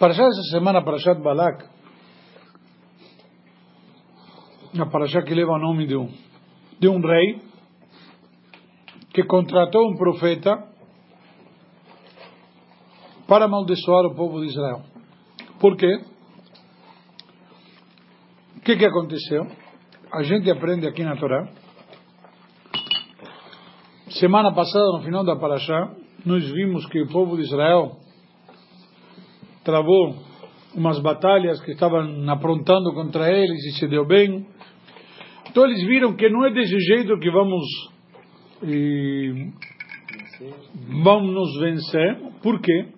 Parashá essa semana, Parashat Balak, a Parashá que leva o nome de um, de um rei que contratou um profeta para amaldiçoar o povo de Israel. Por quê? O que, que aconteceu? A gente aprende aqui na Torá. Semana passada, no final da Parashá, nós vimos que o povo de Israel travou umas batalhas que estavam aprontando contra eles e se deu bem. Então eles viram que não é desse jeito que vamos e, vamos nos vencer. Por quê?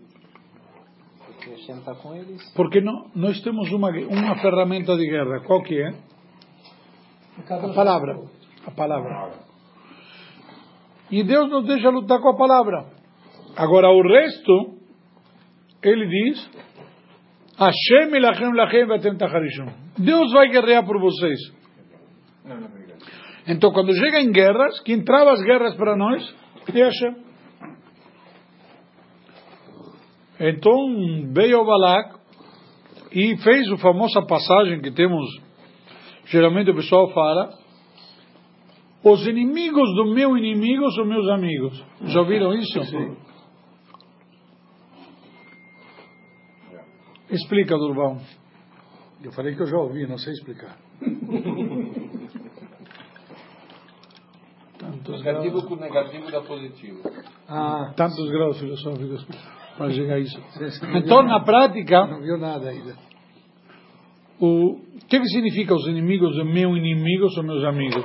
Porque não, nós temos uma, uma ferramenta de guerra. Qual que é? A palavra. A palavra. E Deus nos deixa lutar com a palavra. Agora o resto, ele diz, Hashem elachem lachem vatem tacharishum. Deus vai guerrear por vocês. Então, quando chega em guerras, quem trava as guerras para nós é Hashem. Então, veio o Balak e fez a famosa passagem que temos, geralmente o pessoal fala, os inimigos do meu inimigo são meus amigos. Já ouviram isso? Sim. Explica, Durval. Eu falei que eu já ouvi, não sei explicar. tantos negativo graus. com negativo dá positivo. Ah, tantos graus filosóficos para chegar a isso. Então, na prática. Não viu nada ainda. O que, que significa os inimigos do meu inimigo são meus amigos?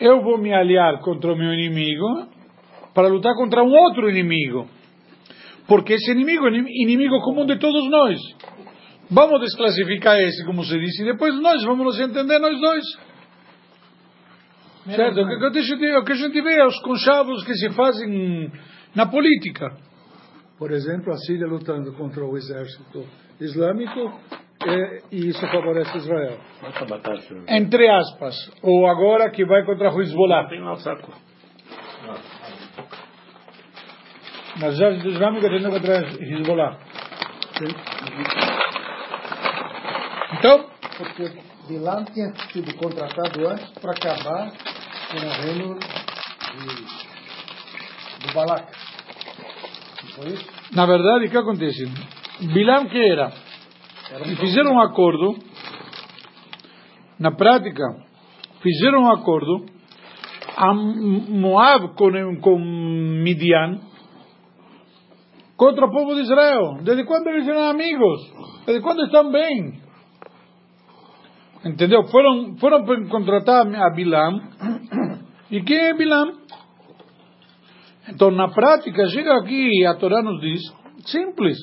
Eu vou me aliar contra o meu inimigo para lutar contra um outro inimigo. Porque esse inimigo é inimigo comum de todos nós. Vamos desclassificar esse, como se diz, e depois nós vamos nos entender nós dois. Certo? O que, a gente, o que a gente vê é os conchavos que se fazem na política. Por exemplo, a Síria lutando contra o exército islâmico é, e isso favorece Israel. Entre aspas. Ou agora que vai contra o Hezbollah. Mas já o islâmico tendo contra Hezbollah. Então. Porque Bilam tinha sido contratado antes para acabar com o reino de, do Balak. Não foi isso? Na verdade, o que acontece? Bilam que era? era fizeram um acordo, na prática, fizeram um acordo, a Moab com, com Midian, contra o povo de Israel. Desde quando eles eram amigos? Desde quando estão bem? Entendeu? Foram, foram contratar a Bilam. E quem é Bilam? Então, na prática, chega aqui a Torá nos diz, simples.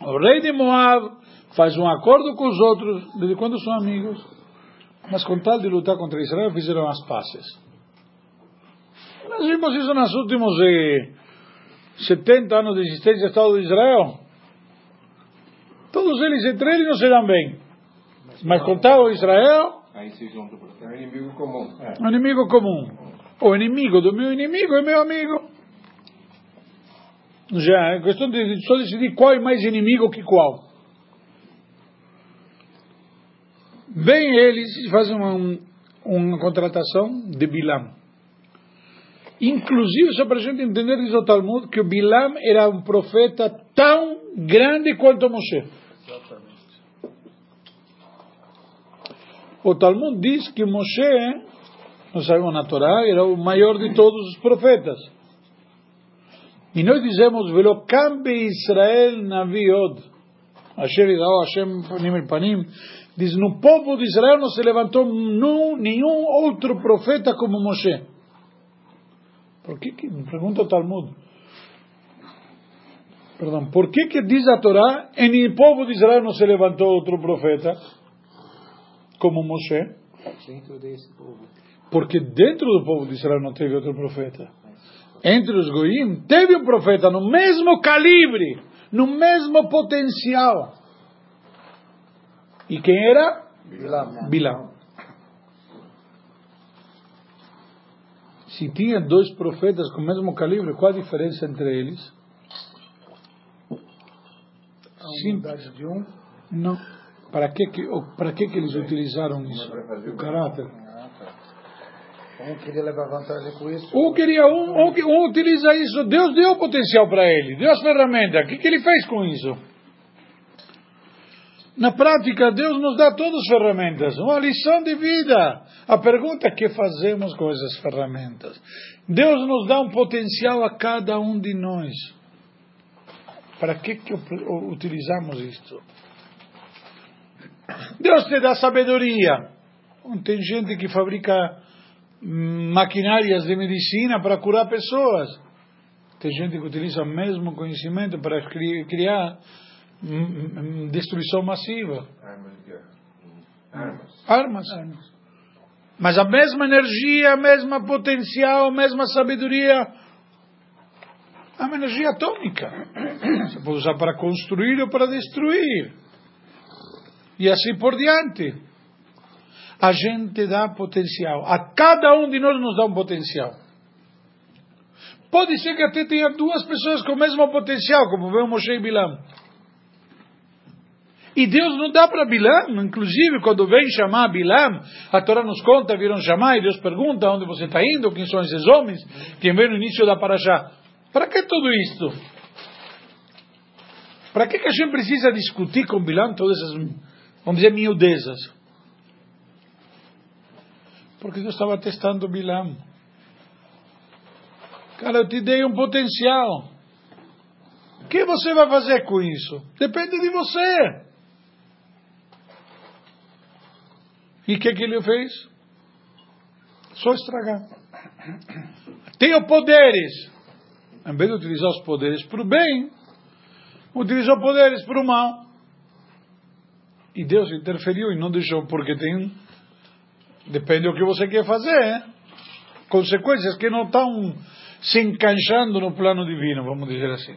O rei de Moab faz um acordo com os outros, desde quando são amigos, mas com tal de lutar contra Israel, fizeram as pazes. Nós vimos isso nos últimos eh, 70 anos de existência do Estado de Israel, todos eles entre eles não se dão bem. Mas com tal Israel. Aí se junta É um inimigo comum. É. Um inimigo comum. O inimigo do meu inimigo é meu amigo. Já é questão de só decidir qual é mais inimigo que qual. Vem eles e fazem uma, uma contratação de Bilam. Inclusive, só para a gente entender, diz o Talmud, que o Bilam era um profeta tão grande quanto Moshe. Exatamente. O Talmud diz que Moshe, nós sabemos na Torá, era o maior de todos os profetas. E nós dizemos, Velokam be Israel naviod, Asher idao Hashem panim panim, diz, no povo de Israel não se levantou nenhum outro profeta como Moshe. Por que, que pergunta o Talmud? Perdão, por que que diz a Torá, em povo de Israel não se levantou outro profeta como Moshe? Dentro desse povo. Porque dentro do povo de Israel não teve outro profeta. Entre os goim teve um profeta no mesmo calibre, no mesmo potencial. E quem era? Bilam. Bilam. Se tinha dois profetas com o mesmo calibre, qual a diferença entre eles? Sim. unidade de um. Não. Para que, que, para que, que eles utilizaram isso? O caráter. Ah, tá. Um queria levar vantagem com isso. Um queria um, um, um utiliza isso. Deus deu o potencial para ele, deu as ferramentas. O que, que ele fez com isso? Na prática, Deus nos dá todas as ferramentas, uma lição de vida. A pergunta é que fazemos com essas ferramentas. Deus nos dá um potencial a cada um de nós. Para que, que utilizamos isto? Deus te dá sabedoria. Tem gente que fabrica hum, maquinárias de medicina para curar pessoas. Tem gente que utiliza o mesmo conhecimento para cri- criar destruição massiva. Armas. Armas. Armas. Mas a mesma energia, a mesma potencial, a mesma sabedoria, é uma energia atômica. Você pode usar para construir ou para destruir. E assim por diante. A gente dá potencial. A cada um de nós nos dá um potencial. Pode ser que até tenha duas pessoas com o mesmo potencial, como vê o Moshe e Bilam. E Deus não dá para Bilam, inclusive quando vem chamar Bilam, a Torá nos conta, viram chamar e Deus pergunta onde você está indo, quem são esses homens, quem vem no início da Parashá. Para que tudo isto? Para que, que a gente precisa discutir com Bilam todas essas, vamos dizer, miudezas? Porque Deus estava testando Bilam. Cara, eu te dei um potencial. O que você vai fazer com isso? Depende de você. E o que, que ele fez? Só estragar. Tenho poderes. Em vez de utilizar os poderes para o bem, utilizou poderes para o mal. E Deus interferiu e não deixou, porque tem. Depende do que você quer fazer. Consequências que não estão se encaixando no plano divino, vamos dizer assim.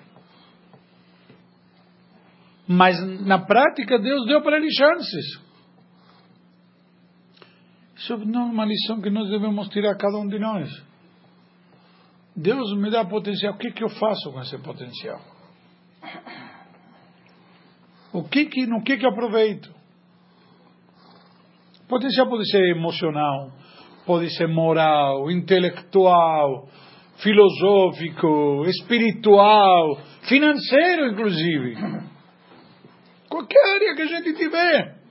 Mas na prática Deus deu para ele chances. Isso é uma lição que nós devemos tirar cada um de nós. Deus me dá potencial, o que, que eu faço com esse potencial? O que que, no que que eu aproveito? Potencial pode ser emocional, pode ser moral, intelectual, filosófico, espiritual, financeiro, inclusive. Qualquer área que a gente tiver.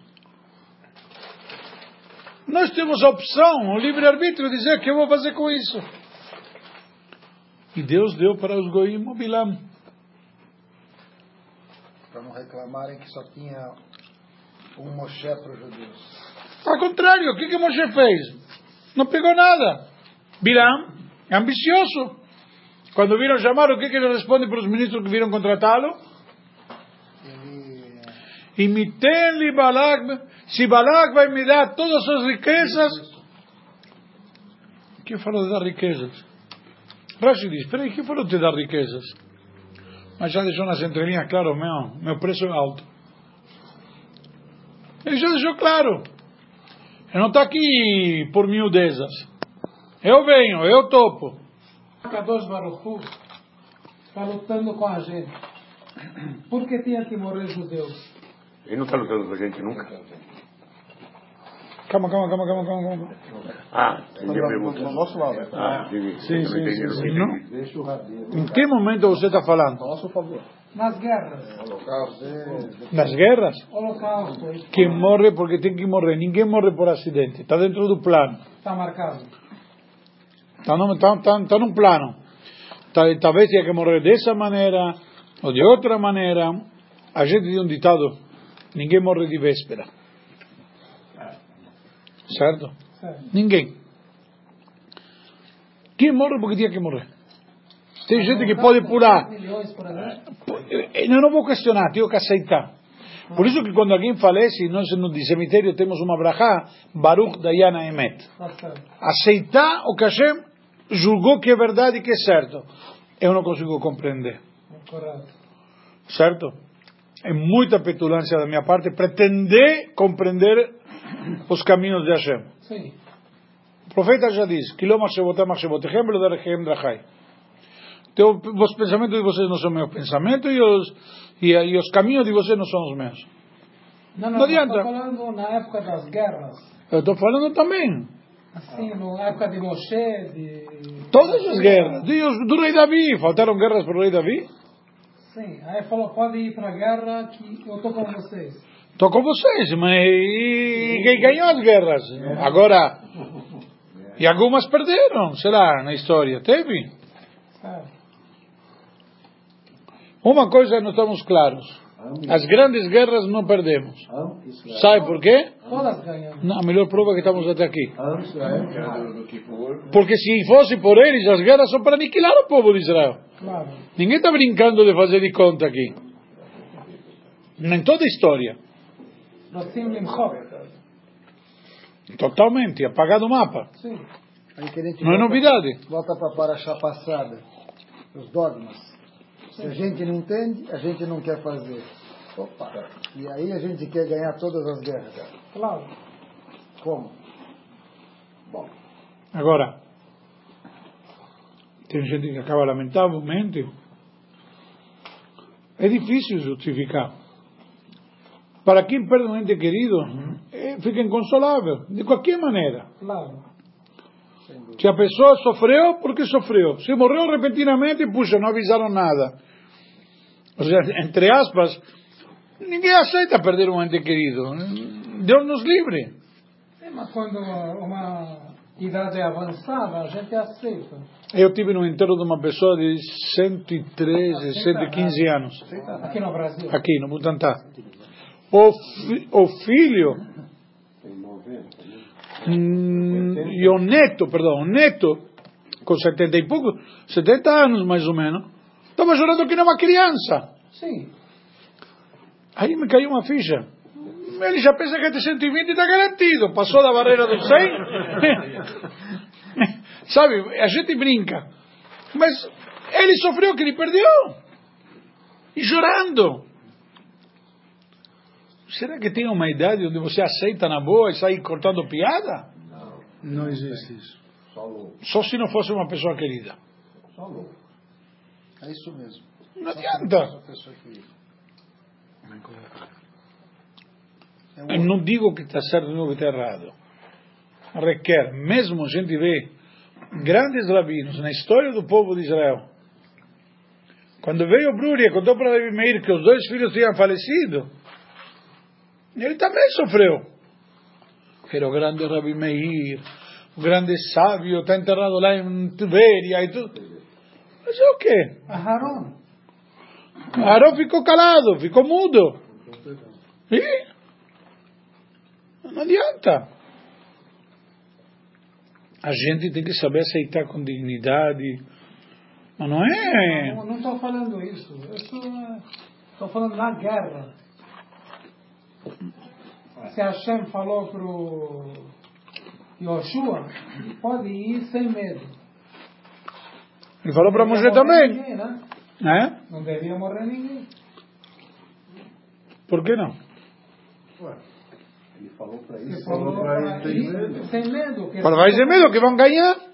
Nós temos a opção, o livre-arbítrio, dizer o que eu vou fazer com isso. E Deus deu para os goim o Bilam. Para não reclamarem que só tinha um Moshe para os judeus. Ao contrário, o que, que Moshe fez? Não pegou nada. Bilam é ambicioso. Quando viram chamar, o que, que ele responde para os ministros que viram contratá-lo? E me tem Balak, se Balak vai me dar todas as suas riquezas. O que falou de dar riquezas? Rashi diz, peraí, que falou de dar riquezas? Mas já deixou nas entrelinhas claro, meu, meu preço é alto. Ele já deixou claro. Eu não estou aqui por miudezas. Eu venho, eu topo. Kadosh Baruch Hu está lutando com a gente. Por que tinha que morrer judeus? Ele não está lutando com a gente nunca. Calma, calma, calma, calma, calma. calma. Ah, entendi a pergunta. no nosso lado. Ah, entendi. Sim, sim, sim, sim. Não? Deixa o rabino. Em que momento você está falando? Nosso favor. Nas guerras. Holocausto. Nas guerras? Holocausto. Quem morre porque tem que morrer. Ninguém morre por acidente. Está dentro do plano. Está marcado. Está no, tá, tá, tá num plano. Tá, talvez tenha que morrer dessa maneira ou de outra maneira. A gente tem um ditado: ninguém morre de véspera. Certo? Certo. Ninguém. Quem morre porque tinha que morrer? Tem gente que pode pular. Milhões, por exemplo. Eu não vou questionar, tenho que aceitar. Por isso que quando alguém falece, nós no cemitério temos uma brachá, Baruch Dayana Emet. Aceitar o que Hashem julgou que é verdade e que é certo. Eu não consigo compreender. Certo? É muita petulância da minha parte pretender compreender os caminhos de Hashem. Sim. O profeta já diz. Então, os pensamentos de vocês não são meus pensamentos e os, e, e os caminhos de vocês não são os meus. Não, Não não, adianta. estou falando na época das guerras. Eu estou falando também. Assim, na época de Moshe, de... Todas as guerras. Deus, do rei Davi. Faltaram guerras para o rei Davi? Sim, aí falou, pode ir para a guerra que eu estou com vocês. Estou com vocês, mas e quem ganhou as guerras? Agora, e algumas perderam, será, na história? Teve? Uma coisa nós estamos claros. As grandes guerras não perdemos. Sabe por quê? Não, a melhor prova é que estamos até aqui. Porque se fosse por eles, as guerras são para aniquilar o povo de Israel. Ninguém está brincando de fazer de conta aqui. Nem toda a história. רוצים למחוק. Totalmente, apagado o mapa. Sim. Aí que a gente Não é volta- novidade. Volta para a paraxá passada, os dogmas. Se a gente não entende, a gente não quer fazer. Opa! E aí a gente quer ganhar todas as guerras. Claro. Como? Agora, tem gente que acaba lamentavelmente. É difícil justificar. Para quem perde um ente querido, eh, fica inconsolável, de qualquer maneira. Claro. Se a pessoa sofreu, porque sofreu. Se morreu repentinamente, puxa, não avisaram nada. Ou seja, entre aspas, ninguém aceita perder um ente querido. Deus nos livre. Sim, mas quando uma idade é avançada, a gente aceita. Eu tive no enterro de uma pessoa de 113, 115 anos, Aqui no Brasil. aqui no Butantá. O, fi- o filho hum, e o neto, perdão, o neto, com 70 e pouco, 70 anos mais ou menos, estava chorando que nem uma criança. Sim. Aí me caiu uma ficha. Ele já pensa que é de 120 está garantido. Passou da barreira dos 100. Sabe, a gente brinca. Mas ele sofreu que ele perdeu. E chorando. Será que tem uma idade onde você aceita na boa e sai cortando piada? Não existe isso. Só se não fosse uma pessoa querida. É isso mesmo. Não adianta. Que- Eu não digo que está certo, não que está errado. Requer, mesmo a gente vê grandes rabinos na história do povo de Israel. Quando veio Brúria e contou para Davi Meir que os dois filhos tinham falecido, ele também sofreu. Era o grande Rabi Meir, o grande sábio, está enterrado lá em Tiberia e tudo. Mas é o quê? Aharon. Aarón ficou calado, ficou mudo. E não adianta. A gente tem que saber aceitar com dignidade. Mas não é. Não estou falando isso. Estou falando na guerra. Se Hashem falou para o Yoshua, pode ir sem medo. Ele falou para Moshe também. Ninguém, né? Né? Não devia morrer ninguém. Por que não? Ele falou para Ele falou para ir sem medo. Para vai ser medo que vão ganhar.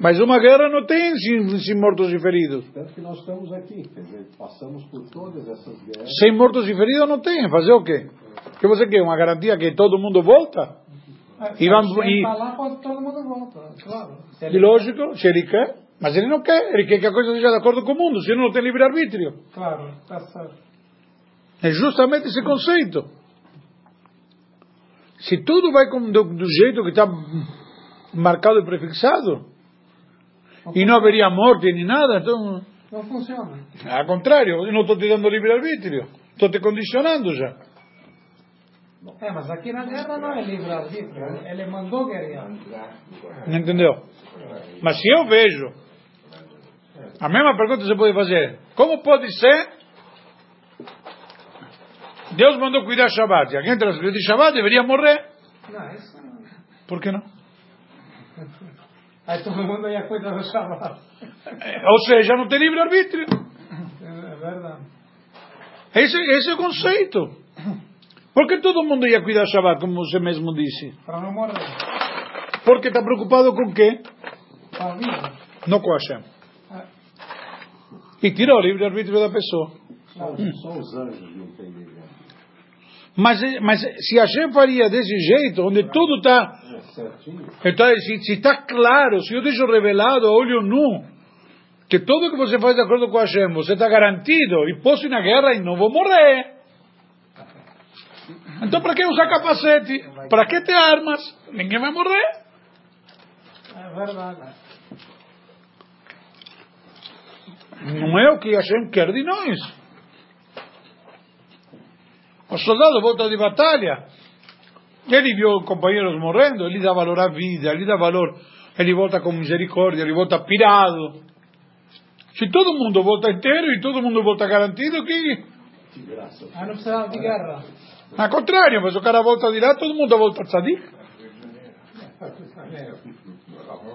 Mas uma guerra não tem sem, sem mortos e feridos. Tanto que nós estamos aqui, quer dizer, passamos por todas essas guerras. Sem mortos e feridos não tem. Fazer o quê? Que você quer? Uma garantia que todo mundo volta? E vamos- e- falar, pode todo mundo volta. Claro. E lógico, se ele quer. Mas ele não quer. Ele quer que a coisa seja de acordo com o mundo. Senão não tem livre-arbítrio. Claro, está certo. É justamente esse conceito. Se tudo vai como do, do jeito que está marcado e prefixado, e não haveria morte nem nada, então, Não funciona. ao contrário, eu não estou te dando livre-arbítrio. Estou te condicionando já. É, mas aqui na guerra não é livre-arbítrio. Ele mandou guerrear. Não entendeu? Mas se eu vejo, a mesma pergunta você pode fazer: como pode ser? Deus mandou cuidar Shabbat. E alguém transgredir Shabbat deveria morrer. Não, isso não. Por que não? Aí todo mundo ia cuidar do Shabbat. É, Ou seja, não tem livre-arbítrio. É verdade. Esse, esse é o conceito. Por que todo mundo ia cuidar Shabbat, como você mesmo disse? Para não morrer. Porque está preocupado com o quê? Para a vida. Não com Hashem. E tira o livre-arbítrio da pessoa. Só, só os anjos não entendem. né? Mas, mas se a gente faria desse jeito, onde tudo está É. Então, se está claro, se eu deixo revelado a olho nu, que tudo que você faz de acordo com Hashem, você está garantido, e posso ir na guerra e não vou morrer. Então, para que usar capacete? Para que ter armas? Ninguém vai morrer. É verdade. Não é o que Hashem quer de nós. O soldado volta de batalha. Ele viu companheiros morrendo, ele dá valor à vida, ele dá valor, ele volta com misericórdia, ele volta pirado. Se todo mundo volta inteiro e todo mundo volta garantido, que. Graça. Aí não precisava de guerra. Ao contrário, mas o cara volta de lá, todo mundo volta tzadik.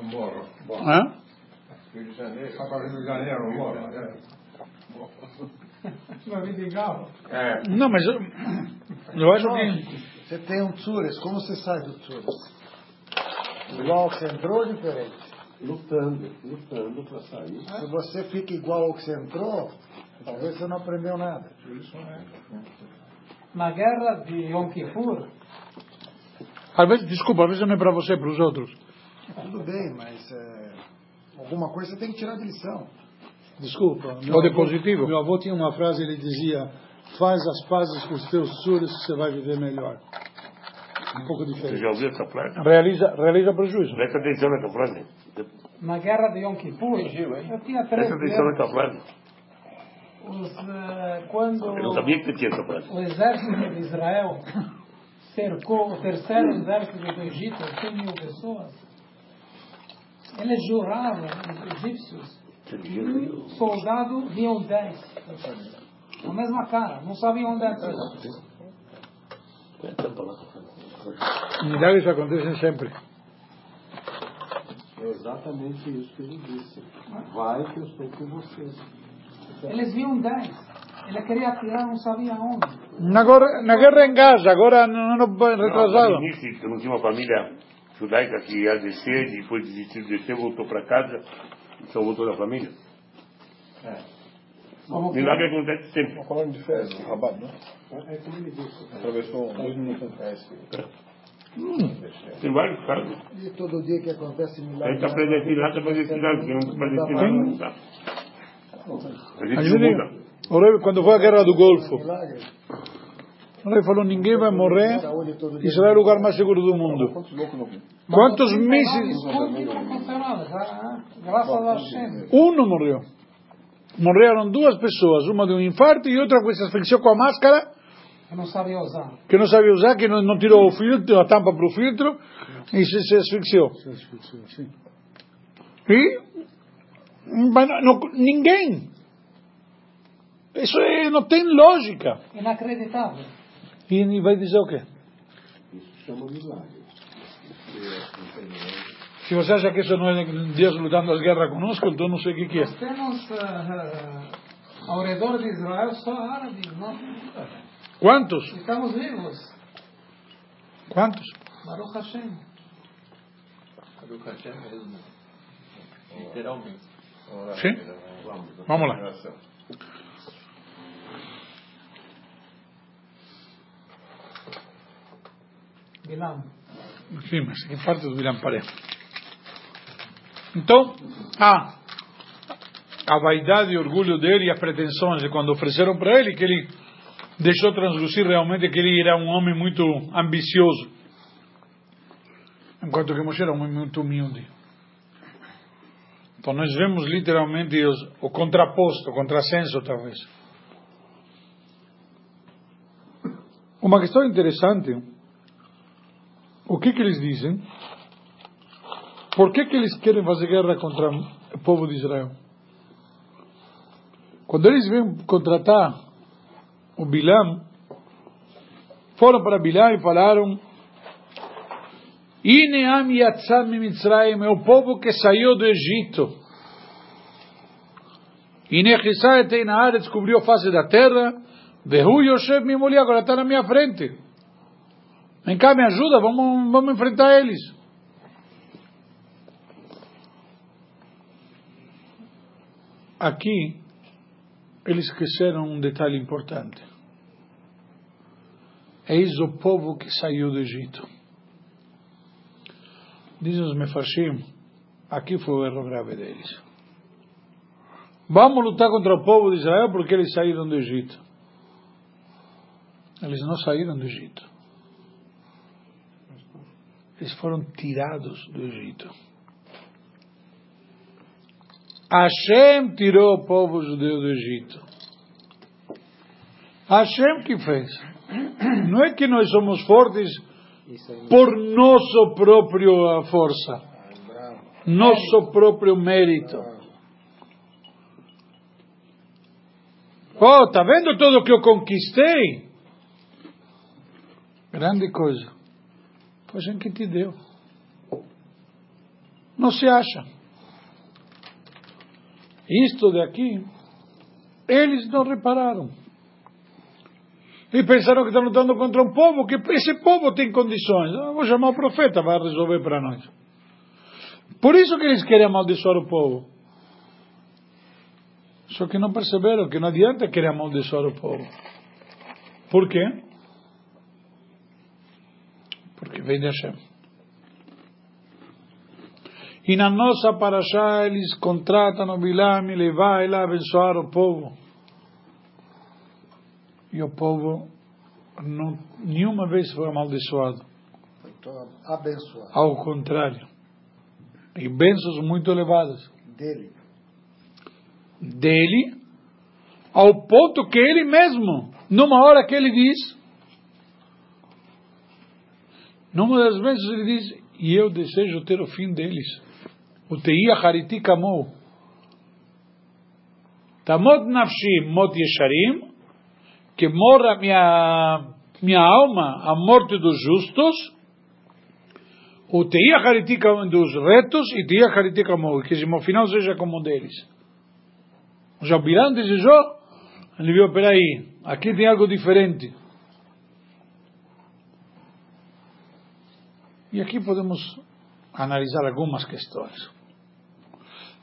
Moro. Hã? Rio de Janeiro. Rio de Janeiro, moro. Vai vir de carro. É. Não, mas eu, eu acho que. Você tem um tsures, como você sai do tsures? Igual que você entrou ou diferente? Lutando, lutando para sair. Se você fica igual ao que você entrou, talvez você não aprendeu nada. Na guerra de Yom Kippur, Às vezes, desculpa, às vezes não é para você, é para os outros. Tudo bem, mas é, alguma coisa você tem que tirar de lição. Desculpa. Ou de positivo. Meu avô tinha uma frase, ele dizia, faz as pazes com os teus que você vai viver melhor. Um pouco Você diferente. já ouviu essa frase? Realiza, realiza prejuízo. Presta atenção nessa frase. na guerra de Yom Kippur, eu tinha três Presta atenção nessa frase. Os, eh, quando Eu não sabia que tinha essa frase. o exército de Israel cercou o terceiro exército do Egito, 100 mil pessoas, eles juravam, os egípcios, dizia um soldado viam 10. A mesma cara, não sabiam onde era. Milagres acontecem sempre. É exatamente isso que ele disse. Vai que eu estou com vocês. Eles viam 10. Ele queria atirar, não sabia onde. Na, guerra- na guerra em Gaza, agora no ano Não, retrasado. no início, eu não tinha uma família judaica que ia descer, depois desistiu de descer, voltou para casa, então voltou da família. Como que- Milagre acontece sempre. Falando de férias, rabado, né? É como ele disse. Atravessou dois minutos atrás. Tem vários casos. E todo dia que acontece A gente milagre. está predestinado, está predestinado, porque não está predestinado, não. A A gente não gente, muda. o Rebbe, quando foi a guerra do Golfo, o Rebbe falou: ninguém vai morrer. Israel é o lugar mais seguro do mundo. Quantos mísseis? que. Um não morreu. Morreram duas pessoas, uma de um infarto e outra que se asfixiou com a máscara, Eu não sabia usar. que não sabia usar, que não, não tirou o filtro, a tampa para o filtro, e se, se asfixiou. Sim. E mas não- não- ninguém. Isso é- não tem lógica. Inacreditável. E, vai dizer o quê? Isso chama milagre. Se você acha que isso não é Deus lutando as guerras conosco, então não sei o que, que é. Nós temos eh, ao redor de Israel só árabes. Nós Quantos? estamos vivos. Quantos? Baruch Hashem. Literalmente. Sim? Vamos lá. Bilam. Sim, mas que parte do Bilam Paré. Então, ah, a vaidade e orgulho dele e as pretensões de quando ofereceram para ele, que ele deixou translucir realmente que ele era um homem muito ambicioso. Enquanto que Moshe era um homem muito humilde. Então nós vemos literalmente os, o contraposto, o contrassenso talvez. Uma questão interessante, o que que eles dizem? Por que que eles querem fazer guerra contra o povo de Israel? Quando eles vêm contratar o Bilam, foram para Bilam e falaram Ineam Yatzam Mitzrayim é o povo que saiu do Egito. Inechisá Eteinahar descobriu a face da terra. Vehu Yosef Mimoli agora está na minha frente. Vem cá, me ajuda, vamos, vamos enfrentar eles. Aqui, eles esqueceram um detalhe importante. Eis o povo que saiu do Egito. Dizem os Mefarshim, aqui foi o erro grave deles. Vamos lutar contra o povo de Israel porque eles saíram do Egito. Eles não saíram do Egito. Eles foram tirados do Egito. Hashem tirou o povo judeu do Egito. Hashem que fez. Não é que nós somos fortes por nosso próprio força, nosso próprio mérito. Oh, tá vendo tudo que eu conquistei? Grande coisa. Foi gente que te deu. Não se acha. Isto daqui, eles não repararam. E pensaram que estão lutando contra um povo, que esse povo tem condições. Eu vou chamar o profeta, vai resolver para nós. Por isso que eles querem amaldiçoar o povo. Só que não perceberam que não adianta querer amaldiçoar o povo. Por quê? Porque vem de Hashem. E na nossa paraxá eles contratam o Bilam e ele vai lá abençoar o povo. E o povo não, nenhuma vez foi amaldiçoado. Foi todo abençoado. Ao contrário. E bênçãos muito elevadas. Dele. Dele, ao ponto que ele mesmo, numa hora que ele diz, numa das vezes ele diz, e eu desejo ter o fim deles. O teia hariti kamo. Tamot nafshi mot yesharim, que morra minha, minha alma a morte dos justos, o teia hariti dos retos e teia hariti kamo, que no final seja como deles. Já o Bilam desejou, ele viu, peraí, aqui tem algo diferente. E aqui podemos analisar algumas questões.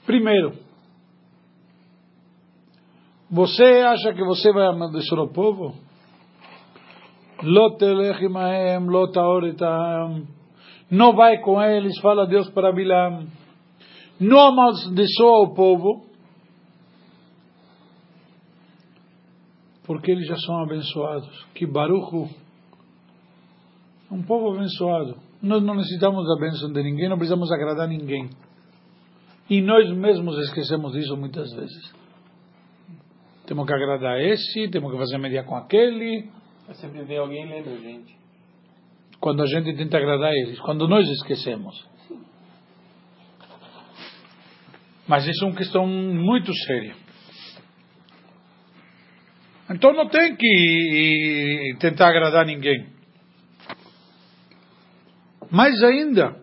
Primeiro, você acha que você vai amaldiçoar o povo? Não vai com eles, fala Deus para Bilam. Não amaldiçoa o povo. Porque eles já são abençoados. Que baruchu. Um povo abençoado. Nós não necessitamos da bênção de ninguém, não precisamos agradar ninguém. E nós mesmos esquecemos disso muitas vezes. Temos que agradar esse, temos que fazer média com aquele. Sempre vem alguém lembra a gente. Quando a gente tenta agradar eles, quando nós esquecemos. Mas isso é uma questão muito séria. Então não tem que tentar agradar ninguém. Mais ainda,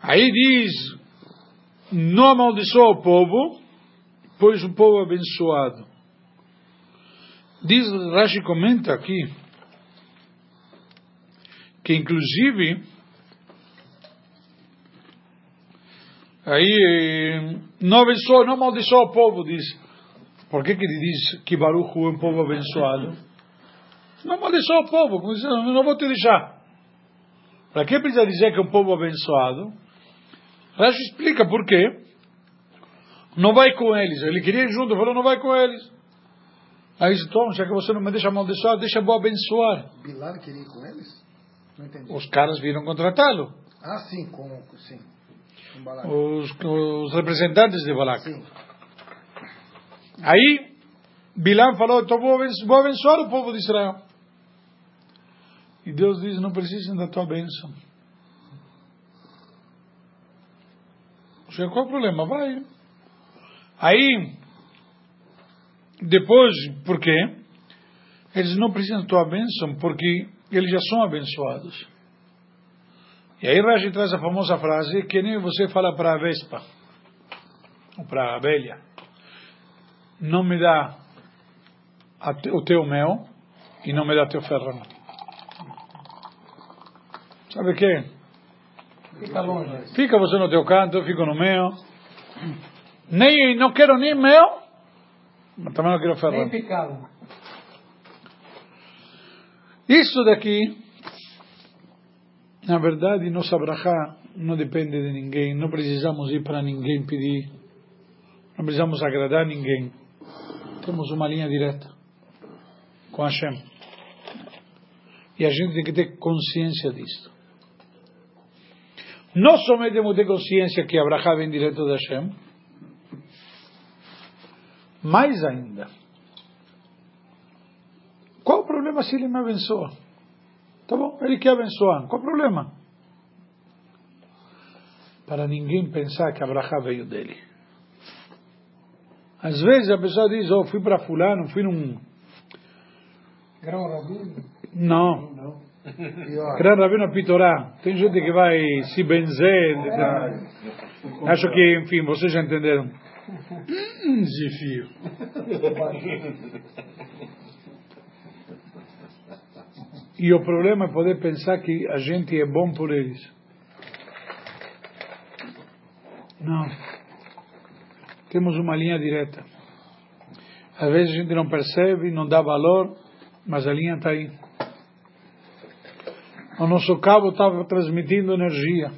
aí diz, não amaldiçoa o povo, pois o povo abençoado. Diz, Rashi comenta aqui, que inclusive, aí, não abençoa, não amaldiçoa o povo, diz. Por que, que ele diz que Baruch é um povo abençoado? Não amaldiçoa o povo, como diz, não vou te deixar. Para que precisa dizer que é um povo abençoado? Rashi explica por quê. Não vai com eles. Ele queria ir junto, falou, não vai com eles. Aí disse, Tom, já que você não me deixa amaldiçoar, deixa eu abençoar. Bilal queria ir com eles? Não entendi. Os caras viram contratá-lo. Ah, sim, com, sim. Com. Os, os representantes de Balak. Sim. Aí, Bilam falou, então vou abençoar, vou abençoar o povo de Israel. E Deus diz, não precisam da tua bênção. Qual é o problema? Vai. Aí, depois, por quê? Eles não precisam da tua bênção porque eles já são abençoados. E aí Rashi traz a famosa frase que nem você fala para a Vespa, ou para a abelha. Não me dá te- o teu mel e não me dá teu ferrão. Sabe o quê? Fica longe. Fica você no teu canto, eu fico no meu. Nem, não quero nem mel, mas também não quero Nem ferro. picado. Isso daqui, na verdade, nossa brachá não depende de ninguém, não precisamos ir para ninguém pedir, não precisamos agradar ninguém. Temos uma linha direta com Hashem. E a gente tem que ter consciência disso. Não somente temos que ter consciência que a brachá vem direto de Hashem, mais ainda, qual o problema se ele me abençoa? Tá bom, ele quer abençoar, qual o problema? Para ninguém pensar que a brachá veio dele. Às vezes a pessoa diz, oh, fui para fulano, fui num... Grão rabino. Não. Gran Rabino Pitorá. Tem gente que vai se benzer. Acho que, enfim, vocês já entenderam. Hum, Zifio. E o problema é poder pensar que a gente é bom por eles. Não. Temos uma linha direta. Às vezes a gente não percebe, não dá valor, mas a linha está aí. O nosso cabo estava transmitindo energia.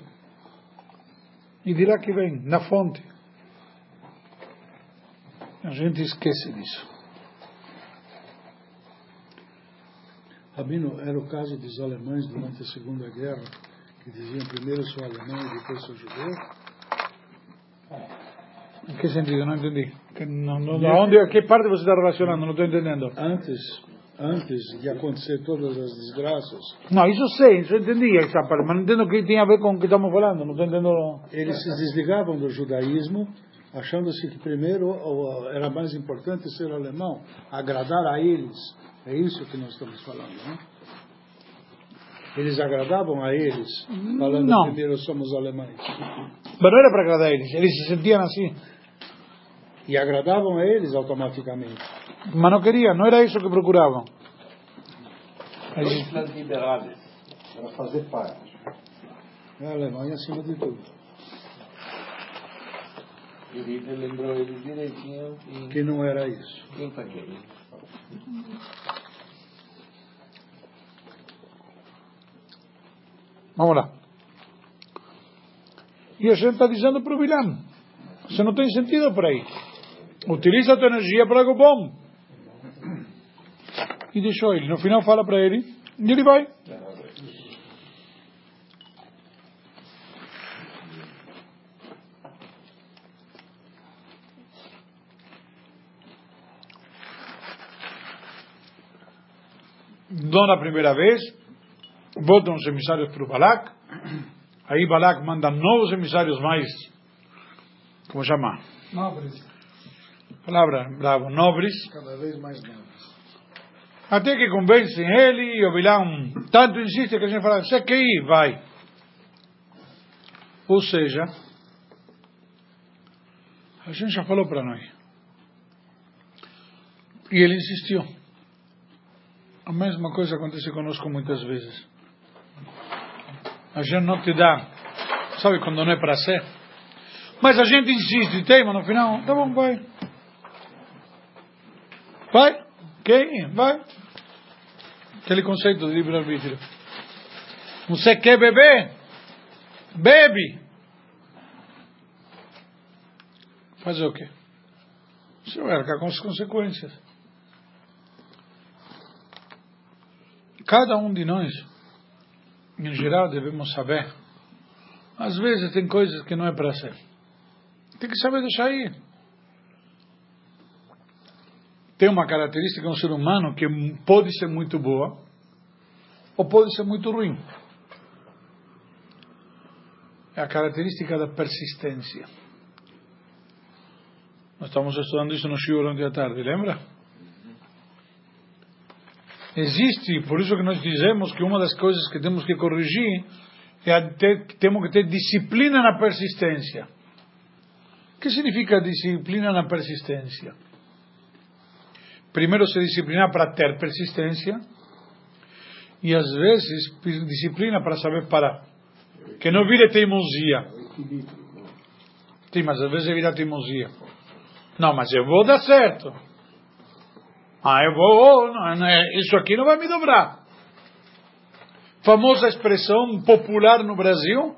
E dirá que vem, na fonte. A gente esquece disso. Rabino, era o caso dos alemães durante a Segunda Guerra, que diziam primeiro sou alemão e depois sou judeu. Em que sentido? Não entendi. Não, não, aonde, a que parte você está relacionando? Não estou entendendo. Antes, antes de acontecer todas as desgraças, Não, isso sei, isso eu entendi essa parte, mas não entendo o que tem a ver com o que estamos falando. Não estou entendendo. eles se desligavam do judaísmo, achando-se que primeiro era mais importante ser alemão, agradar a eles. É isso que nós estamos falando, né? Eles agradavam a eles, falando Não. primeiro somos alemães. Mas não era para agradar eles, eles se sentiam assim. E agradavam a eles automaticamente. Mas não queriam, não era isso que procuravam. Eles- liberais. Para fazer parte. É a Alemanha acima de tudo. E o Hitler lembrou ele direitinho em Que não era isso. quem tá querendo. Vamos lá. E a gente está dizendo para o Bilam: você não tem sentido por aí. Utiliza a tua energia para algo bom. E deixou ele. No final fala para ele e ele vai. Não na primeira vez, botam os emissários para o Balak. Aí Balak manda novos emissários mais, como chama? Nobres. Palavra, bravo, nobres. Cada vez mais novos. Até que convencem ele e o Bilam tanto insiste que a gente fala, você quer ir? Vai. Ou seja, a gente já falou para nós. E ele insistiu. A mesma coisa acontece conosco muitas vezes. A gente não te dá, sabe quando não é para ser? Mas a gente insiste teima no final, tá bom, vai. Vai. Quem? Vai. Aquele conceito de livre-arbítrio. Você quer beber? Bebe. Fazer o quê? Você vai arcar com as consequências. Cada um de nós, em geral, devemos saber. Às vezes tem coisas que não é para ser. Tem que saber deixar ir. Tem uma característica no ser humano que pode ser muito boa ou pode ser muito ruim. É a característica da persistência. Nós estamos estudando isso no Shiur ontem à tarde, lembra? Existe, por isso que nós dizemos que uma das coisas que temos que corrigir é ter, temos que ter disciplina na persistência. O que significa disciplina na persistência? Primeiro se disciplinar para ter persistência e às vezes disciplina para saber parar. Que não vire teimosia. Sim, mas às vezes vira teimosia. Não, mas eu vou dar certo. Ah, eu vou, não, é- isso aqui não vai me dobrar. Famosa expressão popular no Brasil: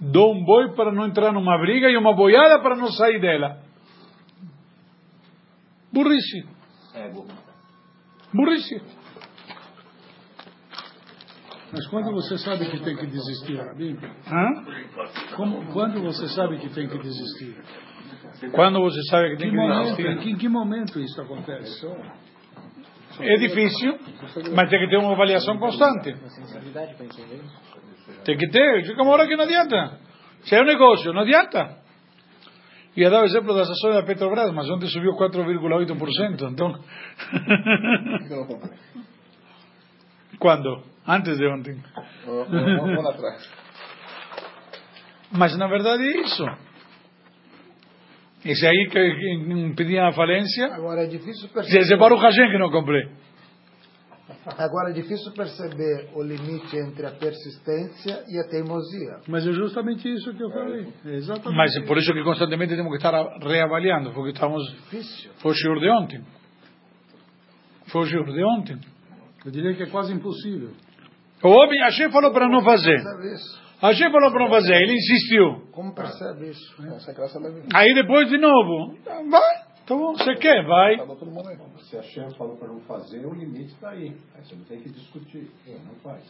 dou um boi para não entrar numa briga e uma boiada para não sair dela. Burrice. Ego. Burrice. Mas quando você sabe que tem que desistir, Hã? como, quando você sabe que tem que desistir? Quando você sabe que tem Que momento, em que, momento isso acontece? É difícil, mas tem que ter uma avaliação constante. Tem que ter. Chega uma hora que não adianta. Se é um negócio, não adianta. Ia dar o exemplo das ações da Petrobras, mas ontem subiu 4,8%. Então. Quando? Antes de ontem. Mas na verdade é isso. Esse aí que, que pedia a falência, Agora é difícil perceber. esse Baruch Hashem que não comprei. Agora é difícil perceber o limite entre a persistência e a teimosia. Mas é justamente isso que eu falei. É exatamente Mas é por isso que constantemente temos que estar reavaliando, porque estamos. Difícil. Foi o shiur de ontem. Foi o shiur de ontem. Eu diria que é quase impossível. O homem, a Hashem falou para não fazer. A Hashem falou para não fazer, ele insistiu. Como percebe isso? Sem graça leve. Aí depois de novo, vai, tá bom, você quer, vai. Se a Shem falou para não fazer, o limite está aí. Aí você não tem que discutir. Não faz.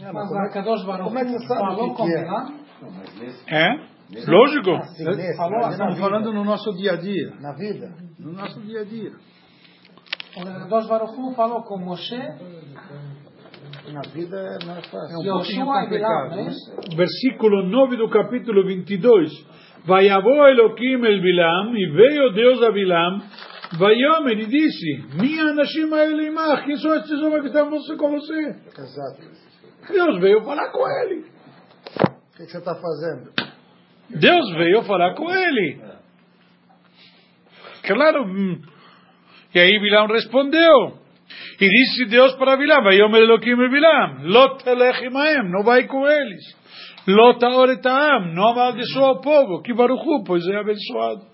É, Mas como é a Kadosh Baruch como é que você sabe falou o que com que é? Bilam, Não, mas nesse, É? Lógico. assim, nesse, falou na Estamos vida? falando no nosso dia a dia. Na vida? No nosso dia a dia. o Kadosh Baruch falou com Moshe, Na vida é mais É fácil. um pouquinho e complicado, não é né? isso? Versículo 9 do capítulo 22. Vaiavó Elohim el Bilam, e veio Deus a Bilam, Vaiomer e disse, Minha Anashim Elimach, quem são estes homens que estão você- com você? Exato. Deus veio falar com ele. O que que você está fazendo? Deus veio falar com ele. Claro. hum. E aí Bilam respondeu. E disse Deus para Bilam, Vaiomer Elohim el Bilam, Lot telech imaem, não vai com eles. Lot aoretaam, não amaldiçoa o povo, que Baruchu, pois é abençoado.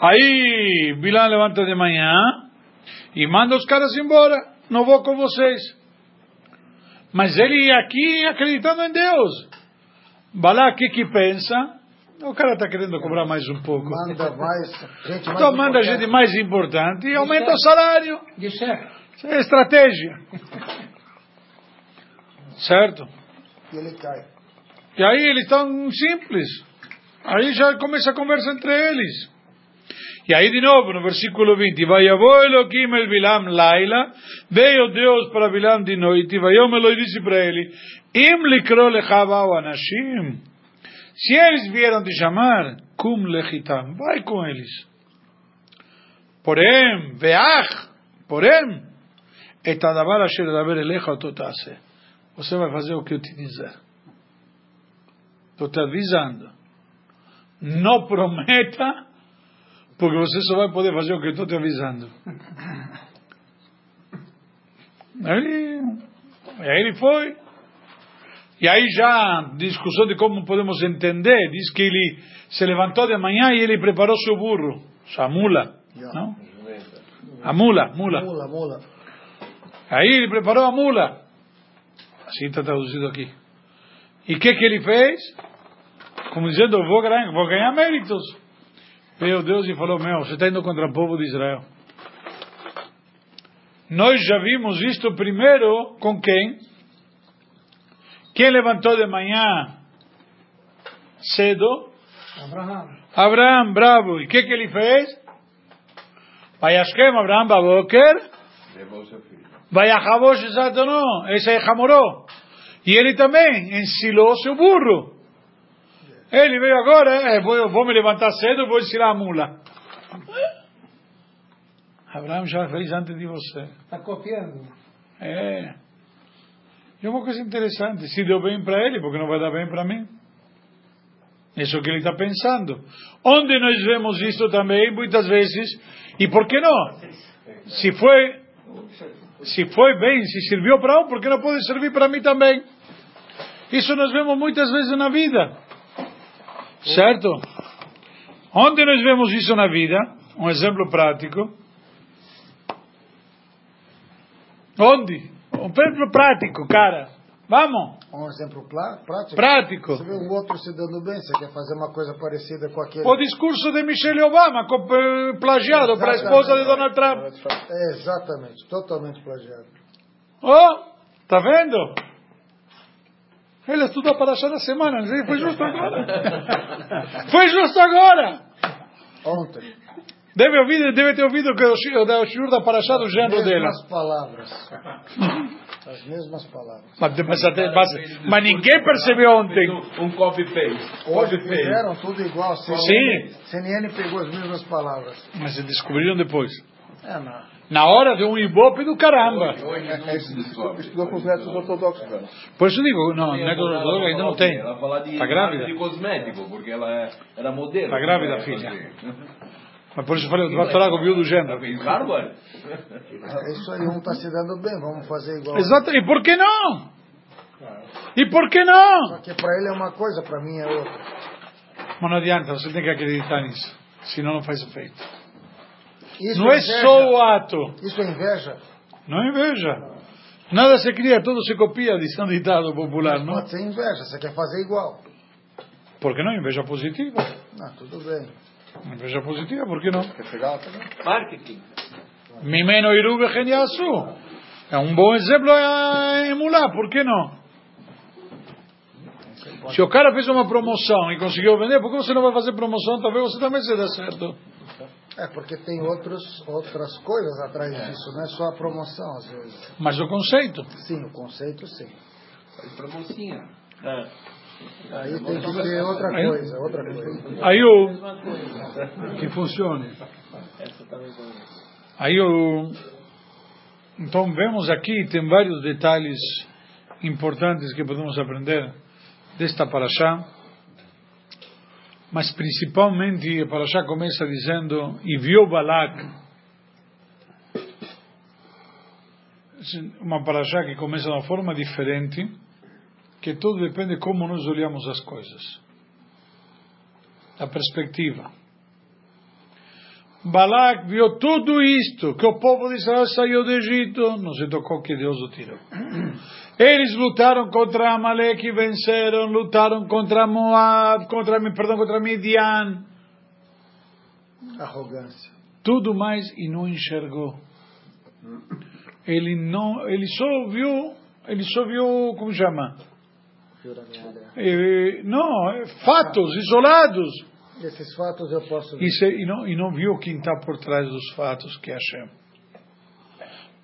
Aí Bilam levanta de manhã e manda os caras embora. Não vou com vocês. Mas ele aqui acreditando em Deus. Balá, o que que pensa? O cara está querendo cobrar mais um pouco. Manda mais gente mais Então manda importante. gente mais importante e aumenta o salário. de chefe. Isso é estratégia. Certo? E ele cai. E aí eles estão simples. Aí já começa a conversa entre eles. E aí de novo, no versículo 20, Vaiavó Elohim el Bilam Laila, veio Deus para Bilam de noite, e Vaiom Eloi disse para ele, Im likro lechava o anashim, se eles vieram te chamar, kum lechitam, vai com eles. Porém, veach, porém, et adavar asher daber elecha ototase. Você vai fazer o que eu te dizer. Estou te avisando. Não prometa, porque você só vai poder fazer o que eu estou te avisando. Aí, aí ele foi. E aí já, discussão de como podemos entender, diz que ele se levantou de manhã e ele preparou seu burro, sua mula, não? A mula, mula. Mula, mula. Aí ele preparou a mula. Assim está traduzido aqui. E o que, que ele fez? Como dizendo, vou ganhar, vou ganhar méritos. Veio Deus e falou, meu, você está indo contra o povo de Israel. Nós já vimos isto primeiro com quem? Quem levantou de manhã cedo? Abraham. Abraão, bravo. E o que, que ele fez? Vayashkem Abraão Baboker. levou seu filho. Vayahavosh Satanon, esse é Hamoró. E ele também ensilou seu burro. Ele veio agora, é, vou, vou me levantar cedo, vou ensinar a mula. Abraão já fez antes de você. Está copiando. É. E uma coisa interessante, se deu bem para ele, porque não vai dar bem para mim? Isso é que ele está pensando. Onde nós vemos isso também, muitas vezes, e por que não? Se foi, se foi bem, se serviu para um, por que não pode servir para mim também? Isso nós vemos muitas vezes na vida. Certo? Onde nós vemos isso na vida? Um exemplo prático. Onde? Um exemplo prático, cara. Vamos. Um exemplo prático. Prático. Você vê um outro se dando bem, você quer fazer uma coisa parecida com aquele. O discurso de Michelle Obama, eh, plagiado para a esposa de Donald Trump. É, exatamente, totalmente plagiado. Oh, tá vendo? Ele estudou para achar da semana, foi justo agora. Foi justo agora. Ontem. Deve, ouvir, deve ter ouvido que o shiur da Parashá do gênero As dela. mesmas palavras. As mesmas palavras. Mas, mas, mas- mas ninguém percebeu ontem. Um copy-paste. Hoje fizeram tudo igual. CNN, Sim. CNN pegou as mesmas palavras. Mas se descobriram depois. É, não. Na hora de um ibope do caramba. É, estudou, estudou com os métodos ortodoxos, cara. Por isso eu digo, não, negro ainda não tem. Ela fala de Tá grávida? de cosmético, porque ela é- era modelo. Tá grávida, filha? Mas por isso eu falei, o Dvatorá viu do gênero. É isso aí, um está se dando bem, vamos fazer igual. Exato, e por que não? E por que não? Só que para ele é uma coisa, para mim é outra. Mas não adianta, você tem que acreditar nisso. Senão não faz efeito. Isso Não é inveja. só o ato. Isso é inveja? Não é inveja. Nada se cria, tudo se copia, diz um ditado popular, não? Pode ser inveja, você quer fazer igual. Por que não? Inveja positiva. Ah, tudo bem. Inveja positiva, por que não? Marketing. Mimeno Iruve Geniasu. É um bom exemplo a emular, por que não? Se o cara fez uma promoção e conseguiu vender, por que você não vai fazer promoção? Talvez você também se dê certo. É, porque tem outros, outras coisas atrás disso, não é só a promoção, às vezes. Mas o conceito. Sim, o conceito sim. Faz pra mocinha. Aí tem que ter outra Aí- coisa, outra coisa. Aí o. Que funcione. Aí o. Então vemos aqui, tem vários detalhes importantes que podemos aprender desta paraxá. Mas principalmente a paraxá começa dizendo: E viu Balak. Uma paraxá que começa de uma forma diferente, que tudo depende de como nós olhamos as coisas a perspectiva. Balak viu tudo isto, que o povo de Israel saiu do Egito, não se tocou que Deus o tirou. Eles lutaram contra Amaleque e venceram, lutaram contra Moab, contra, perdão, contra Midian, Arrogância. tudo mais e não enxergou. Ele não, ele só viu, ele só viu, como chama? Eh, não, fatos isolados. Esses fatos eu posso ver. E, se- e não, e não viu quem está por trás dos fatos, que é Hashem.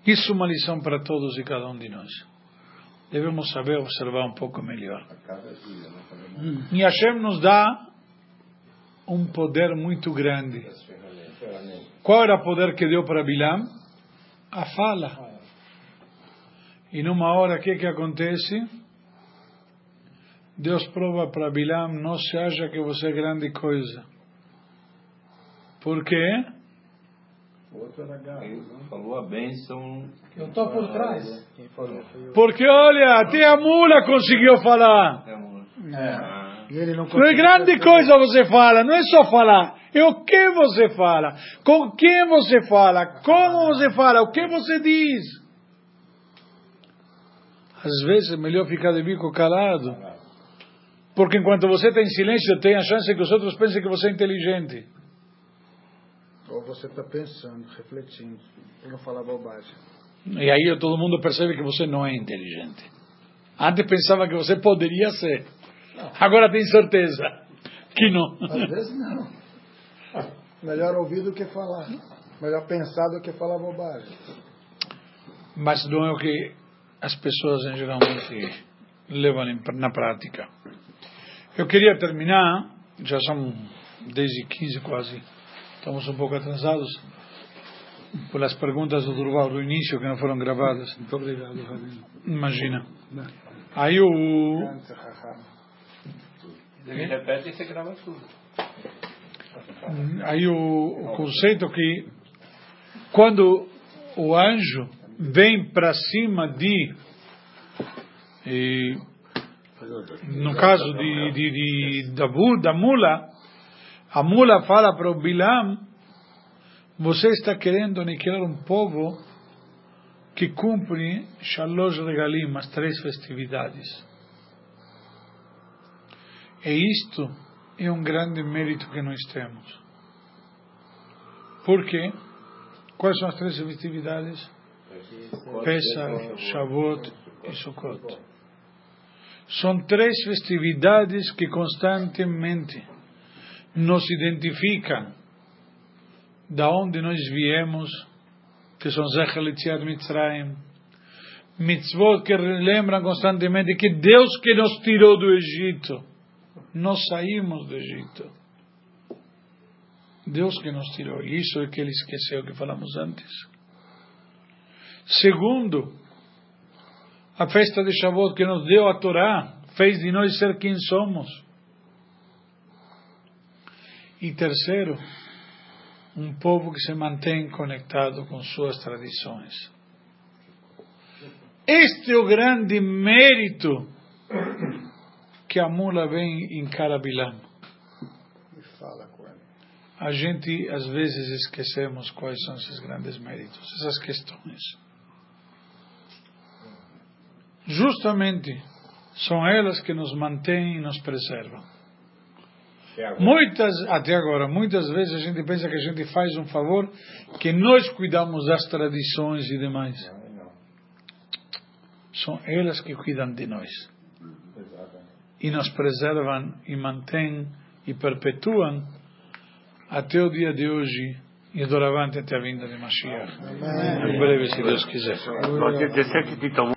Isso é uma lição para todos e cada um de nós. Devemos saber observar um pouco melhor. E Hashem nos dá um poder muito grande. Qual era o poder que deu para Bilam? A fala. E numa hora, o que, que acontece? Deus prova para Bilam, não se acha que você é grande coisa. Por quê? Falou a bênção. Eu estou por trás. Porque olha, até a mula conseguiu falar. E ele não Não é grande coisa você fala, não é só falar. É o que você fala, com quem você fala, como você fala, o que você diz. Às vezes é melhor ficar de bico calado. Porque enquanto você está em silêncio, tem a chance que os outros pensem que você é inteligente. Ou você está pensando, refletindo, para não falar bobagem. E aí todo mundo percebe que você não é inteligente. Antes pensava que você poderia ser. Agora tem certeza que não. Às vezes não. Melhor ouvir do que falar. Melhor pensar do que falar bobagem. Mas não é o que as pessoas em geralmente levam na prática. Eu queria terminar, já são 10 e 15 quase, estamos um pouco atrasados, pelas perguntas do Durval do início que não foram gravadas. Muito obrigado, Rabino. Imagina. Aí o, Ele repete e você grava tudo. aí o, o conceito que quando o anjo vem para cima de eh, no caso de, de, de, da, da mula, a mula fala para o Bilam, você está querendo aniquilar um povo que cumpre Shalosh Regalim, as três festividades. E isto é um grande mérito que nós temos. Por quê? Quais são as três festividades? Pesach, Shavuot e Sukkot. São três festividades que constantemente nos identificam da onde nós viemos, que são Zechel Yetziat Mitzrayim, mitzvot que lembram constantemente que Deus que nos tirou do Egito, nós saímos do Egito. Deus que nos tirou. Isso é que ele esqueceu que falamos antes. Segundo, a festa de Shavuot que nos deu a Torá, fez de nós ser quem somos. E terceiro, um povo que se mantém conectado com suas tradições. Este é o grande mérito que a mula vem. E com ele. A gente às vezes esquecemos quais são esses grandes méritos, essas questões. Justamente são elas que nos mantêm e nos preservam. Muitas, até agora, muitas vezes a gente pensa que a gente faz um favor, que nós cuidamos das tradições e demais. São elas que cuidam de nós. E nos preservam e mantêm e perpetuam até o dia de hoje e doravante até a vinda de Mashiach. Em breve, se Deus quiser.